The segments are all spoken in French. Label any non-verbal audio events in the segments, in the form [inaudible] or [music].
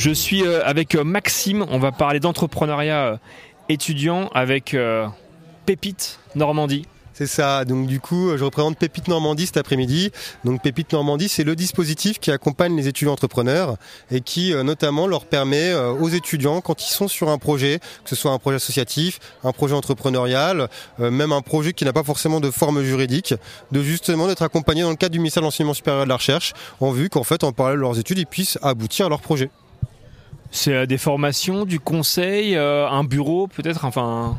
Je suis euh, avec euh, Maxime, on va parler d'entrepreneuriat euh, étudiant avec Pépite Normandie. C'est ça. Donc du coup, je représente Pépite Normandie cet après-midi. Donc Pépite Normandie, c'est le dispositif qui accompagne les étudiants entrepreneurs et qui notamment leur permet aux étudiants quand ils sont sur un projet, que ce soit un projet associatif, un projet entrepreneurial, même un projet qui n'a pas forcément de forme juridique, de justement d'être accompagnés dans le cadre du ministère de l'enseignement supérieur et de la recherche, en vue qu'en fait, en parallèle de leurs études, ils puissent aboutir à leur projet. C'est des formations, du conseil, euh, un bureau peut-être, enfin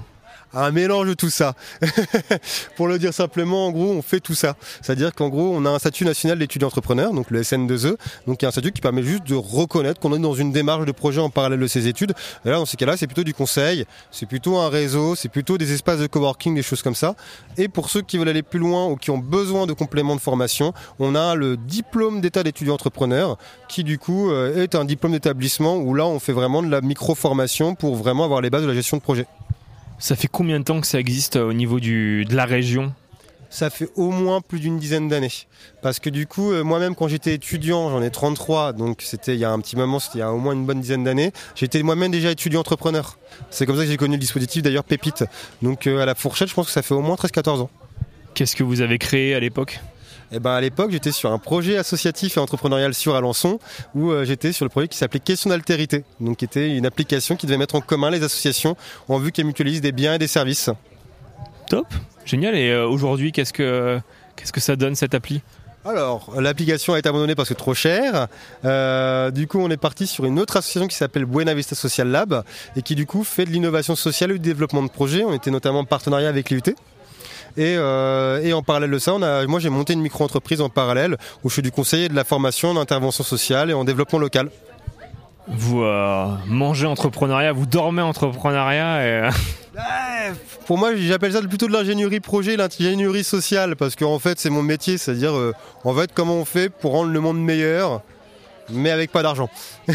un mélange de tout ça. [laughs] Pour le dire simplement, en gros, on fait tout ça. C'est-à-dire qu'en gros, on a un statut national d'étudiant entrepreneur, donc le SN2E, donc il un statut qui permet juste de reconnaître qu'on est dans une démarche de projet en parallèle de ses études. Là, dans ces cas-là, c'est plutôt du conseil, c'est plutôt un réseau, c'est plutôt des espaces de coworking, des choses comme ça. Et pour ceux qui veulent aller plus loin ou qui ont besoin de compléments de formation, on a le diplôme d'état d'étudiant entrepreneur, qui du coup euh, est un diplôme d'établissement où là, on fait vraiment de la micro-formation pour vraiment avoir les bases de la gestion de projet. Ça fait combien de temps que ça existe euh, au niveau du, de la région? Ça fait au moins plus d'une dizaine d'années. Parce que du coup, euh, moi-même, quand j'étais étudiant, j'en ai 33, donc c'était il y a un petit moment, c'était il y a au moins une bonne dizaine d'années, j'étais moi-même déjà étudiant entrepreneur. C'est comme ça que j'ai connu le dispositif, d'ailleurs, Pépite. Donc euh, à la fourchette, je pense que ça fait au moins 13-14 ans. Qu'est-ce que vous avez créé à l'époque? Eh ben à l'époque, j'étais sur un projet associatif et entrepreneurial sur Alençon où euh, j'étais sur le projet qui s'appelait Question d'altérité, donc qui était une application qui devait mettre en commun les associations en vue qu'elles mutualisent des biens et des services. Top, génial. Et euh, aujourd'hui, qu'est-ce que qu'est-ce que ça donne cette appli? Alors, l'application a été abandonnée parce que trop cher. Euh, du coup, on est parti sur une autre association qui s'appelle Buena Vista Social Lab et qui du coup fait de l'innovation sociale et du développement de projets. On était notamment en partenariat avec l'IUT. Euh, et, en parallèle de ça, on a, moi j'ai monté une micro-entreprise en parallèle où je fais du conseil et de la formation en intervention sociale et en développement local. Vous euh, mangez entrepreneuriat, vous dormez entrepreneuriat et... [laughs] pour moi, j'appelle ça plutôt de l'ingénierie projet, l'ingénierie sociale, parce qu'en fait, c'est mon métier, c'est-à-dire, euh, en fait, comment on fait pour rendre le monde meilleur, mais avec pas d'argent. [laughs]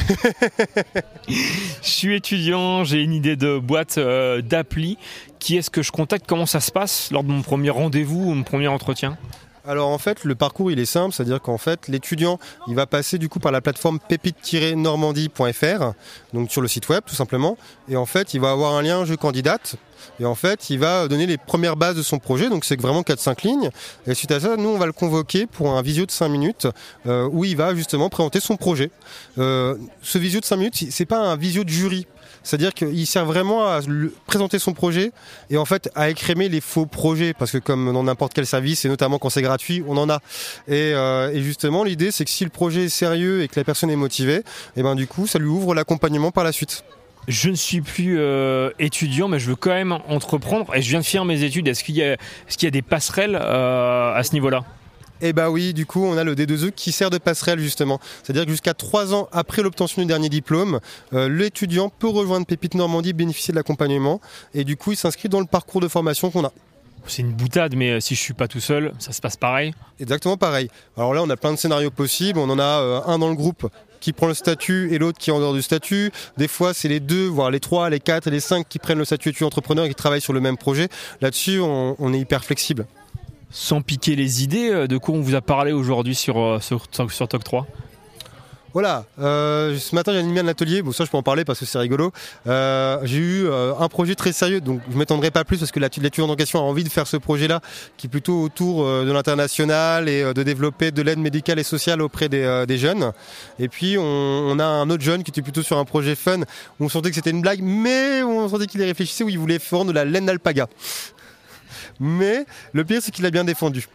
je suis étudiant, j'ai une idée de boîte d'appli qui est-ce que je contacte? Comment ça se passe lors de mon premier rendez-vous ou mon premier entretien? Alors en fait, le parcours il est simple, c'est-à-dire qu'en fait, l'étudiant il va passer du coup par la plateforme pépite-normandie.fr, donc sur le site web tout simplement, et en fait, il va avoir un lien je candidate. Et en fait, il va donner les premières bases de son projet, donc c'est vraiment 4-5 lignes. Et suite à ça, nous, on va le convoquer pour un visio de 5 minutes euh, où il va justement présenter son projet. Euh, ce visio de 5 minutes, c'est pas un visio de jury. C'est-à-dire qu'il sert vraiment à présenter son projet et en fait à écrémer les faux projets parce que comme dans n'importe quel service et notamment quand c'est gratuit, on en a. Et, euh, justement, l'idée c'est que si le projet est sérieux et que la personne est motivée, et eh ben du coup, ça lui ouvre l'accompagnement par la suite je ne suis plus euh, étudiant, mais je veux quand même entreprendre et je viens de finir mes études. Est-ce qu'il y, a des passerelles euh, à ce niveau-là? Eh bah oui, du coup, on a le D2E qui sert de passerelle justement. C'est-à-dire que jusqu'à trois ans après l'obtention du dernier diplôme, euh, l'étudiant peut rejoindre Pépite Normandie, bénéficier de l'accompagnement, et du coup, il s'inscrit dans le parcours de formation qu'on a. C'est une boutade, mais si je suis pas tout seul, ça se passe pareil? Exactement pareil. Alors là, on a plein de scénarios possibles. On en a euh, un dans le groupe qui prend le statut et l'autre qui est en dehors du statut. Des fois, c'est les deux, voire les trois, les quatre et les cinq qui prennent le statut étudiant entrepreneur et qui travaillent sur le même projet. Là-dessus, on est hyper flexible sans piquer les idées, euh, de quoi on vous a parlé aujourd'hui sur, euh, sur, sur, Talk 3 voilà, euh, ce matin j'ai animé un atelier, bon ça je peux en parler parce que c'est rigolo. j'ai eu un projet très sérieux, donc je m'étendrai pas plus parce que l'étudiant en question a envie de faire ce projet-là, qui est plutôt autour de l'international et de développer de l'aide médicale et sociale auprès des, jeunes. Et puis on, a un autre jeune qui était plutôt sur un projet fun, où on sentait que c'était une blague, mais on sentait qu'il y réfléchissait, où il voulait faire de la laine d'alpaga. Mais le pire, c'est qu'il a bien défendu.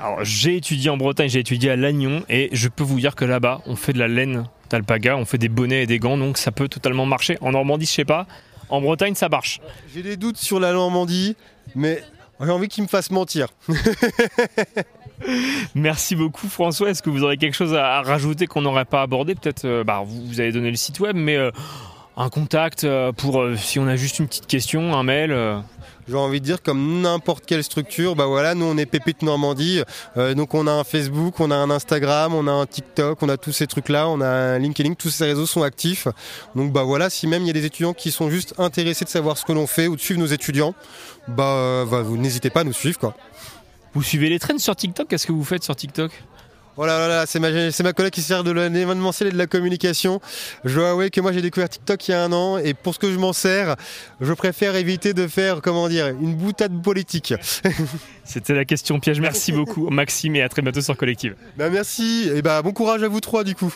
Alors, j'ai étudié en Bretagne, j'ai étudié à Lannion, et je peux vous dire que là-bas, on fait de la laine d'alpaga, on fait des bonnets et des gants, donc ça peut totalement marcher. En Normandie, je sais pas. En Bretagne, ça marche. J'ai des doutes sur la Normandie, mais j'ai envie qu'il me fasse mentir. [laughs] Merci beaucoup François. Est-ce que vous aurez quelque chose à rajouter qu'on n'aurait pas abordé? Peut-être, euh, bah, vous, avez donné le site web, mais euh, un contact euh, pour si on a juste une petite question, un mail j'ai envie de dire comme n'importe quelle structure, bah voilà, nous on est Pépite Normandie, euh, donc on a un Facebook, on a un Instagram, on a un TikTok, on a tous ces trucs-là, on a un LinkedIn, tous ces réseaux sont actifs. Donc bah voilà, si même il y a des étudiants qui sont juste intéressés de savoir ce que l'on fait ou de suivre nos étudiants, bah, bah vous n'hésitez pas à nous suivre quoi. Vous suivez les trends sur TikTok? Qu'est-ce que vous faites sur TikTok? Oh là là, c'est ma, c'est ma collègue qui sert de l'événementiel et de la communication. Je dois avouer que moi j'ai découvert TikTok il y a un an et pour ce que je m'en sers, je préfère éviter de faire, comment dire, une boutade politique. [laughs] C'était la question piège. Merci beaucoup Maxime et à très bientôt sur Collective. Bah merci et bah bon courage à vous trois du coup.